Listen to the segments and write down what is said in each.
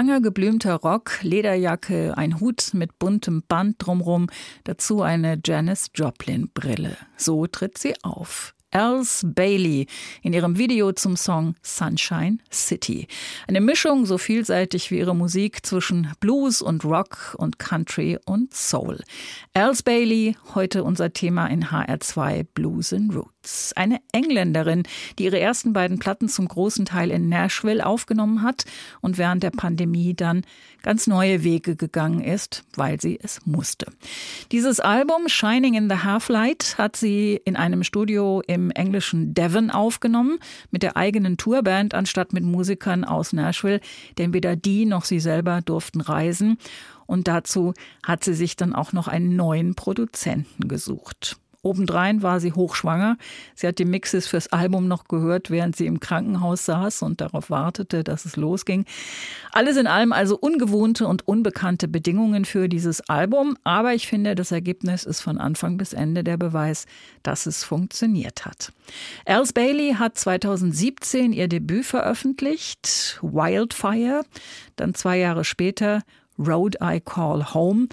Langer geblümter Rock, Lederjacke, ein Hut mit buntem Band drumrum, dazu eine Janis Joplin Brille. So tritt sie auf. Els Bailey in ihrem Video zum Song Sunshine City. Eine Mischung so vielseitig wie ihre Musik zwischen Blues und Rock und Country und Soul. Els Bailey, heute unser Thema in HR2 Blues and Roots. Eine Engländerin, die ihre ersten beiden Platten zum großen Teil in Nashville aufgenommen hat und während der Pandemie dann ganz neue Wege gegangen ist, weil sie es musste. Dieses Album Shining in the Half-Light hat sie in einem Studio im englischen Devon aufgenommen, mit der eigenen Tourband anstatt mit Musikern aus Nashville, denn weder die noch sie selber durften reisen. Und dazu hat sie sich dann auch noch einen neuen Produzenten gesucht. Obendrein war sie hochschwanger. Sie hat die Mixes fürs Album noch gehört, während sie im Krankenhaus saß und darauf wartete, dass es losging. Alles in allem also ungewohnte und unbekannte Bedingungen für dieses Album. Aber ich finde, das Ergebnis ist von Anfang bis Ende der Beweis, dass es funktioniert hat. Els Bailey hat 2017 ihr Debüt veröffentlicht, Wildfire. Dann zwei Jahre später Road I Call Home.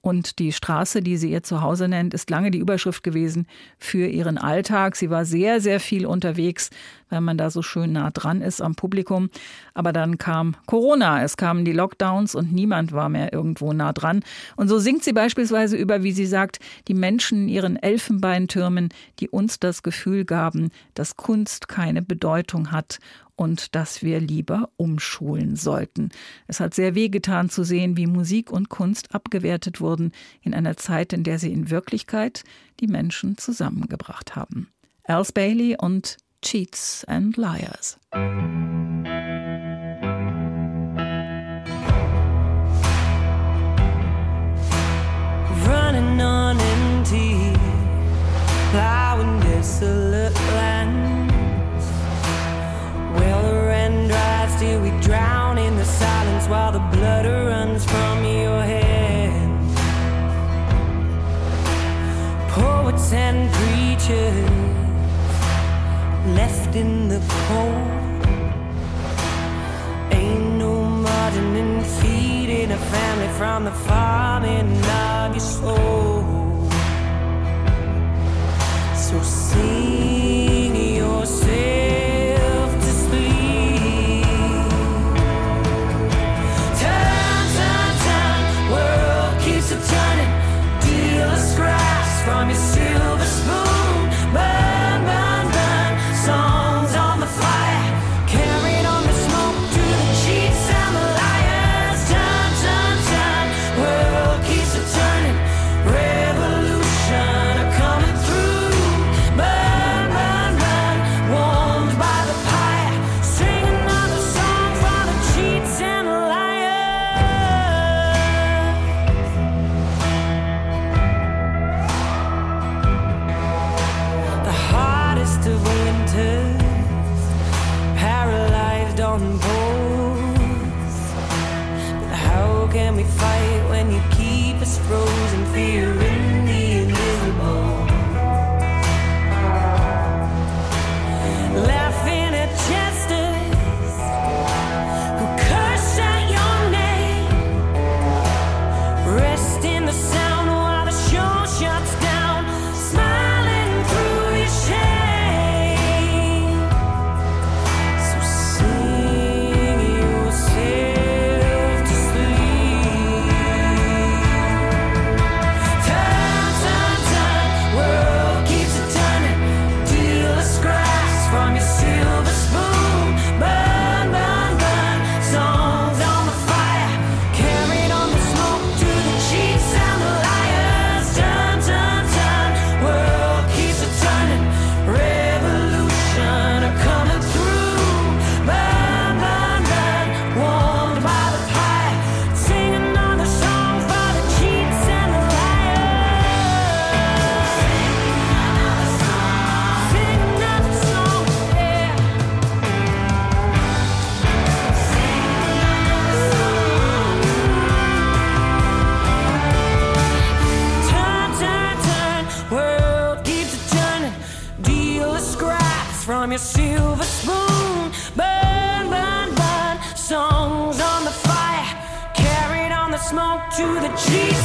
Und die Straße, die sie ihr Zuhause nennt, ist lange die Überschrift gewesen für ihren Alltag. Sie war sehr, sehr viel unterwegs, weil man da so schön nah dran ist am Publikum. Aber dann kam Corona, es kamen die Lockdowns und niemand war mehr irgendwo nah dran. Und so singt sie beispielsweise über, wie sie sagt, die Menschen in ihren Elfenbeintürmen, die uns das Gefühl gaben, dass Kunst keine Bedeutung hat und dass wir lieber umschulen sollten. Es hat sehr wehgetan zu sehen, wie Musik und Kunst abgewertet wurden in einer Zeit, in der sie in Wirklichkeit die Menschen zusammengebracht haben. Els Bailey und Cheats and Liars. running on empty, plowing desolate lands. Preachers left in the cold. Ain't no margin in feeding a family from the farming of your soul. To the cheats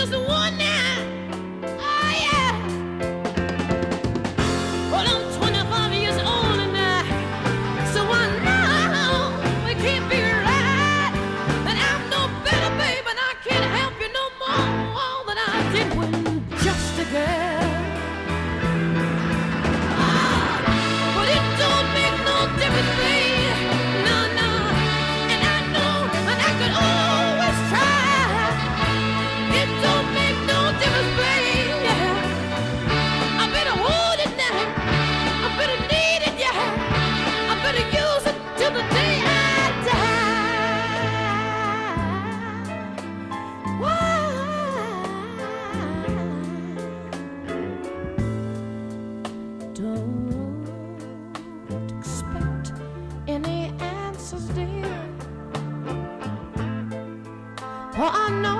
just one For I know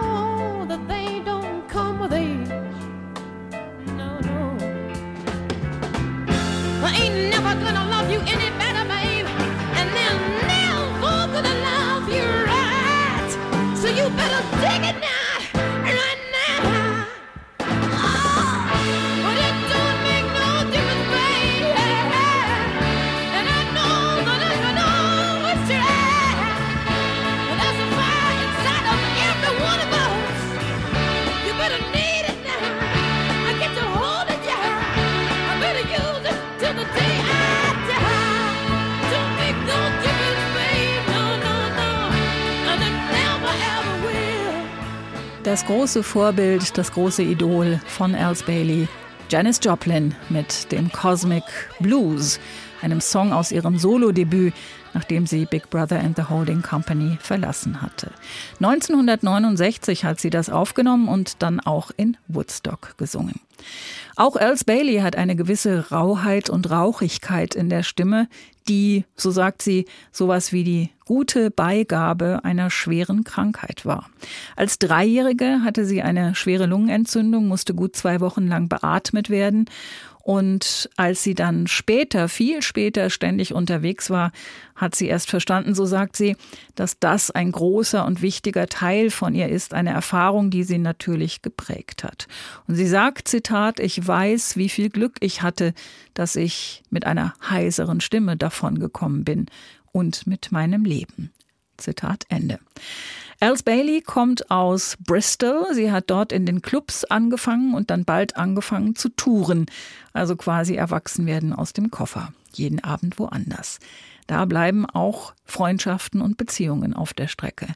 große Vorbild, das große Idol von Els Bailey, Janis Joplin mit dem Cosmic Blues, einem Song aus ihrem Solo-Debüt, nachdem sie Big Brother and the Holding Company verlassen hatte. 1969 hat sie das aufgenommen und dann auch in Woodstock gesungen. Auch Els Bailey hat eine gewisse Rauheit und Rauchigkeit in der Stimme, die, so sagt sie, sowas wie die gute Beigabe einer schweren Krankheit war. Als Dreijährige hatte sie eine schwere Lungenentzündung, musste gut zwei Wochen lang beatmet werden. Und als sie dann später, viel später ständig unterwegs war, hat sie erst verstanden, so sagt sie, dass das ein großer und wichtiger Teil von ihr ist, eine Erfahrung, die sie natürlich geprägt hat. Und sie sagt, Zitat, ich weiß, wie viel Glück ich hatte, dass ich mit einer heiseren Stimme davongekommen bin und mit meinem Leben. Zitat Ende. Els Bailey kommt aus Bristol. Sie hat dort in den Clubs angefangen und dann bald angefangen zu touren. Also quasi erwachsen werden aus dem Koffer. Jeden Abend woanders. Da bleiben auch Freundschaften und Beziehungen auf der Strecke.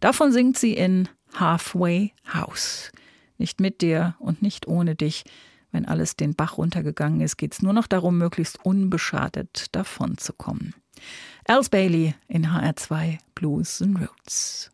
Davon singt sie in Halfway House. Nicht mit dir und nicht ohne dich. Wenn alles den Bach runtergegangen ist, geht es nur noch darum, möglichst unbeschadet davonzukommen. Els Bailey in HR2 Blues and Roots.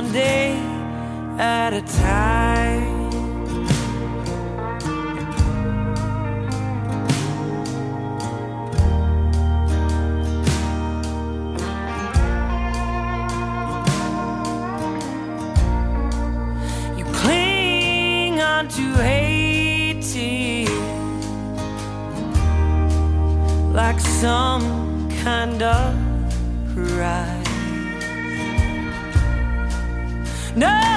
One day at a time. No!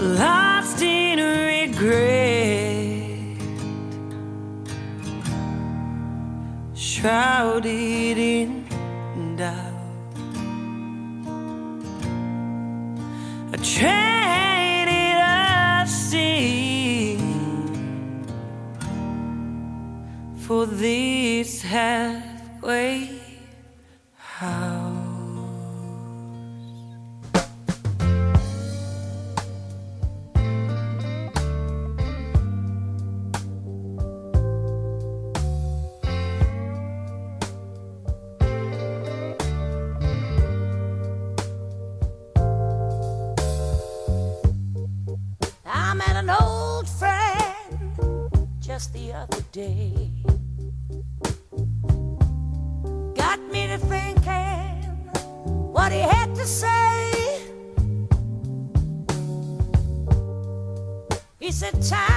lost in regret, shrouded in doubt. I traded a sin for this hell. to say. It's a time.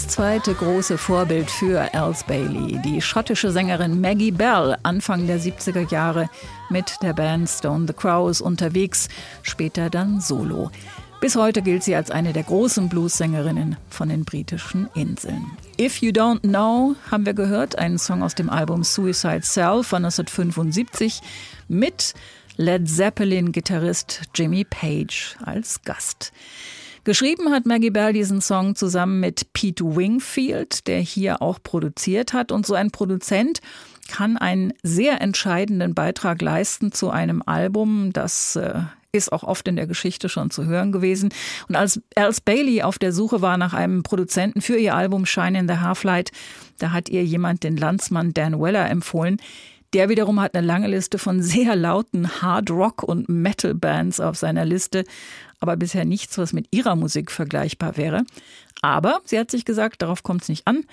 Das zweite große Vorbild für Els Bailey, die schottische Sängerin Maggie Bell, Anfang der 70er Jahre mit der Band Stone the Crows unterwegs, später dann solo. Bis heute gilt sie als eine der großen Blues-Sängerinnen von den britischen Inseln. If You Don't Know haben wir gehört, einen Song aus dem Album Suicide Cell von 1975 mit Led Zeppelin-Gitarrist Jimmy Page als Gast. Geschrieben hat Maggie Bell diesen Song zusammen mit Pete Wingfield, der hier auch produziert hat. Und so ein Produzent kann einen sehr entscheidenden Beitrag leisten zu einem Album, das äh, ist auch oft in der Geschichte schon zu hören gewesen. Und als Alice Bailey auf der Suche war nach einem Produzenten für ihr Album Shine in the Half-Light, da hat ihr jemand den Landsmann Dan Weller empfohlen. Der wiederum hat eine lange Liste von sehr lauten Hard Rock und Metal Bands auf seiner Liste, aber bisher nichts, was mit ihrer Musik vergleichbar wäre. Aber sie hat sich gesagt, darauf kommt es nicht an.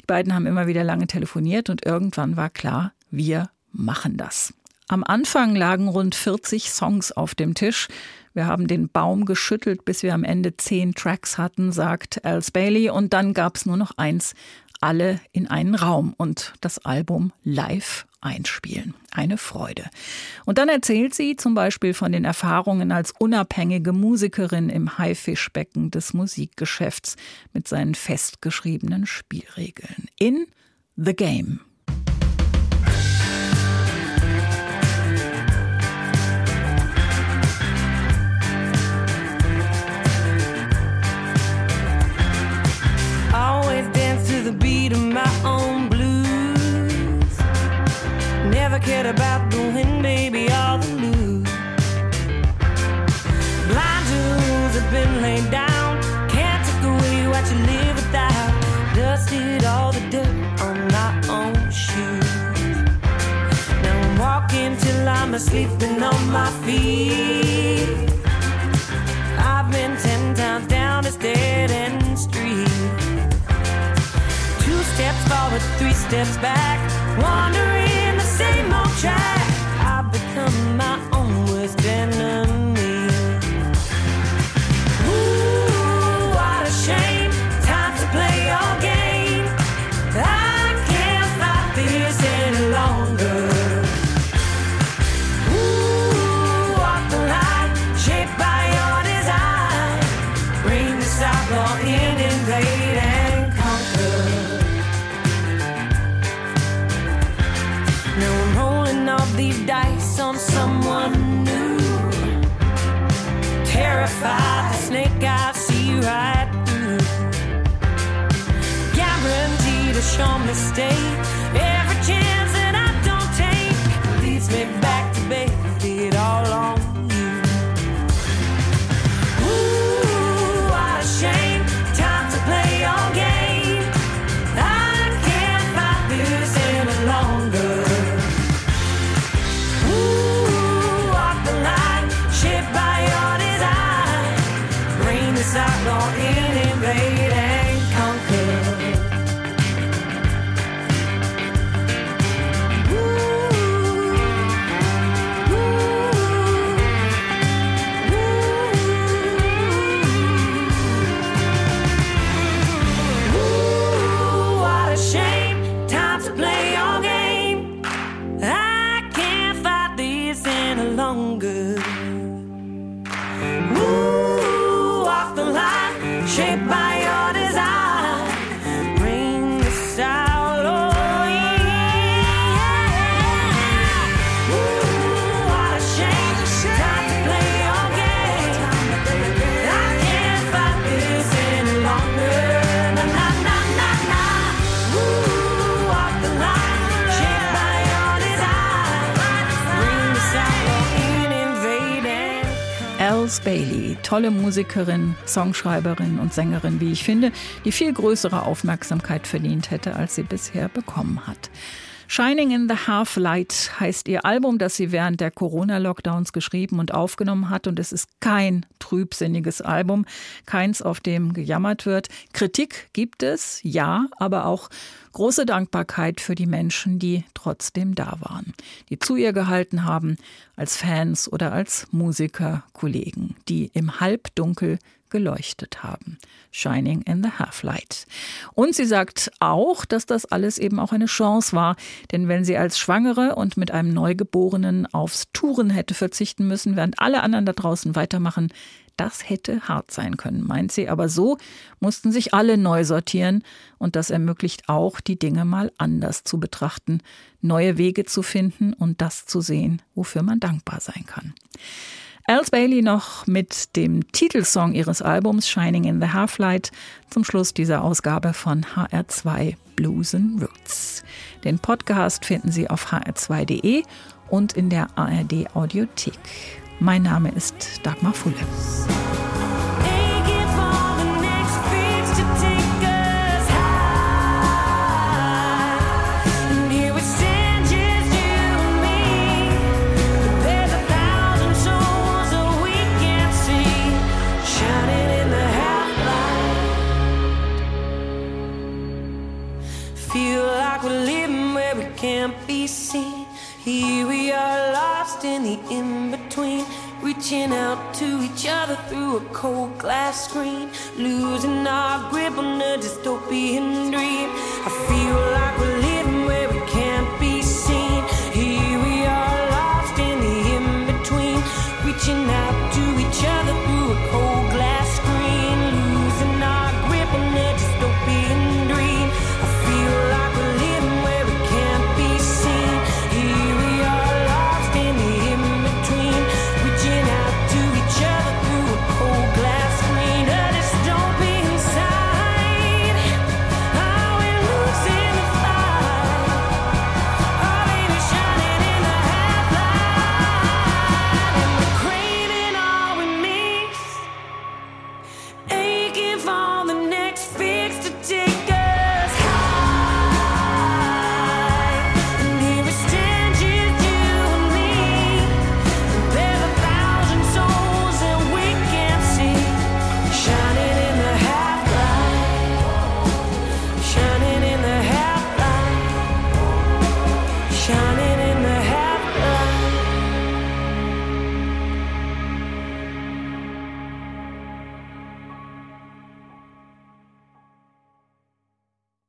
Die beiden haben immer wieder lange telefoniert und irgendwann war klar, wir machen das. Am Anfang lagen rund 40 Songs auf dem Tisch. Wir haben den Baum geschüttelt, bis wir am Ende zehn Tracks hatten, sagt Alice Bailey. Und dann gab es nur noch eins, alle in einen Raum und das Album live einspielen. Eine Freude. Und dann erzählt sie zum Beispiel von den Erfahrungen als unabhängige Musikerin im Haifischbecken des Musikgeschäfts mit seinen festgeschriebenen Spielregeln. In The Game. Always dance to the beat of my own Cared about the win, baby, all the lose. Blind rules have been laid down. Can't take away what you live without. Dusted all the dirt on my own shoes. Now I'm walking till I'm sleeping on my feet. I've been ten times down this dead end street. Two steps forward, three steps back. Wandering dice on someone new. Terrified, the snake I see right through. Guaranteed a sure mistake. Bailey, tolle Musikerin, Songschreiberin und Sängerin, wie ich finde, die viel größere Aufmerksamkeit verdient hätte, als sie bisher bekommen hat. Shining in the Half Light heißt ihr Album, das sie während der Corona-Lockdowns geschrieben und aufgenommen hat. Und es ist kein trübsinniges Album, keins, auf dem gejammert wird. Kritik gibt es, ja, aber auch große Dankbarkeit für die Menschen, die trotzdem da waren, die zu ihr gehalten haben, als Fans oder als Musiker, Kollegen, die im Halbdunkel geleuchtet haben. Shining in the Half-Light. Und sie sagt auch, dass das alles eben auch eine Chance war, denn wenn sie als Schwangere und mit einem Neugeborenen aufs Touren hätte verzichten müssen, während alle anderen da draußen weitermachen, das hätte hart sein können, meint sie. Aber so mussten sich alle neu sortieren und das ermöglicht auch, die Dinge mal anders zu betrachten, neue Wege zu finden und das zu sehen, wofür man dankbar sein kann. Alice Bailey noch mit dem Titelsong ihres Albums Shining in the Half-Light zum Schluss dieser Ausgabe von HR2 Blues and Roots. Den Podcast finden Sie auf hr2.de und in der ARD Audiothek. Mein Name ist Dagmar Fulle. Here we are lost in the in between, reaching out to each other through a cold glass screen, losing our grip on a dystopian dream. I feel like we're